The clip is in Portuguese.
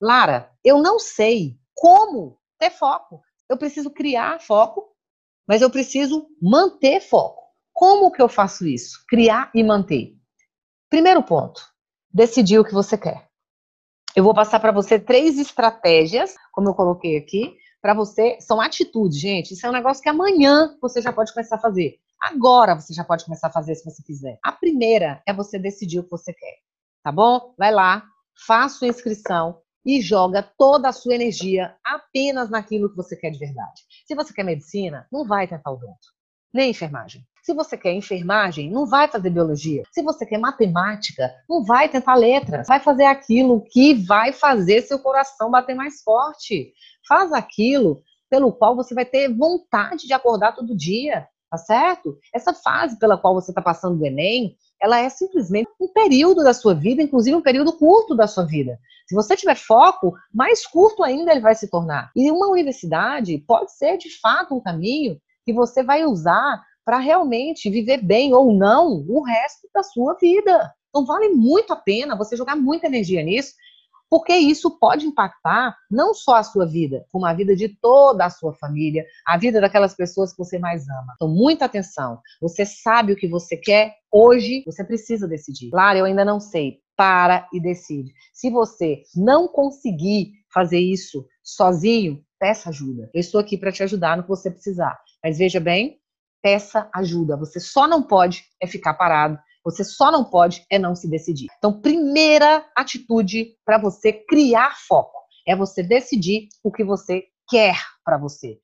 Lara, eu não sei como ter foco. Eu preciso criar foco, mas eu preciso manter foco. Como que eu faço isso? Criar e manter. Primeiro ponto, decidir o que você quer. Eu vou passar para você três estratégias, como eu coloquei aqui, para você. São atitudes, gente. Isso é um negócio que amanhã você já pode começar a fazer. Agora você já pode começar a fazer se você quiser. A primeira é você decidir o que você quer. Tá bom? Vai lá, faça sua inscrição e joga toda a sua energia apenas naquilo que você quer de verdade. Se você quer medicina, não vai tentar odonto, nem enfermagem. Se você quer enfermagem, não vai fazer biologia. Se você quer matemática, não vai tentar letras. Vai fazer aquilo que vai fazer seu coração bater mais forte. Faz aquilo pelo qual você vai ter vontade de acordar todo dia, tá certo? Essa fase pela qual você está passando do Enem, ela é simplesmente um período da sua vida, inclusive um período curto da sua vida. Se você tiver foco, mais curto ainda ele vai se tornar. E uma universidade pode ser de fato um caminho que você vai usar para realmente viver bem ou não o resto da sua vida. Então vale muito a pena você jogar muita energia nisso, porque isso pode impactar não só a sua vida, como a vida de toda a sua família, a vida daquelas pessoas que você mais ama. Então, muita atenção. Você sabe o que você quer hoje, você precisa decidir. Lara, eu ainda não sei. Para e decide. Se você não conseguir fazer isso sozinho, peça ajuda. Eu estou aqui para te ajudar no que você precisar. Mas veja bem, peça ajuda. Você só não pode é ficar parado. Você só não pode é não se decidir. Então, primeira atitude para você criar foco é você decidir o que você quer para você.